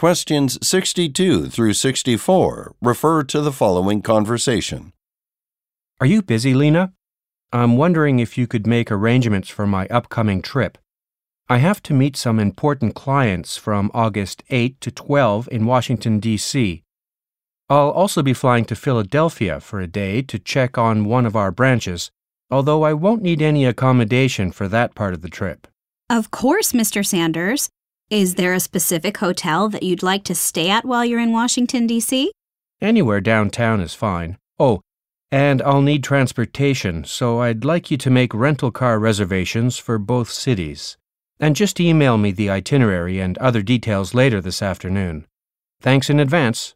Questions 62 through 64 refer to the following conversation. Are you busy, Lena? I'm wondering if you could make arrangements for my upcoming trip. I have to meet some important clients from August 8 to 12 in Washington, D.C. I'll also be flying to Philadelphia for a day to check on one of our branches, although I won't need any accommodation for that part of the trip. Of course, Mr. Sanders. Is there a specific hotel that you'd like to stay at while you're in Washington, D.C.? Anywhere downtown is fine. Oh, and I'll need transportation, so I'd like you to make rental car reservations for both cities. And just email me the itinerary and other details later this afternoon. Thanks in advance.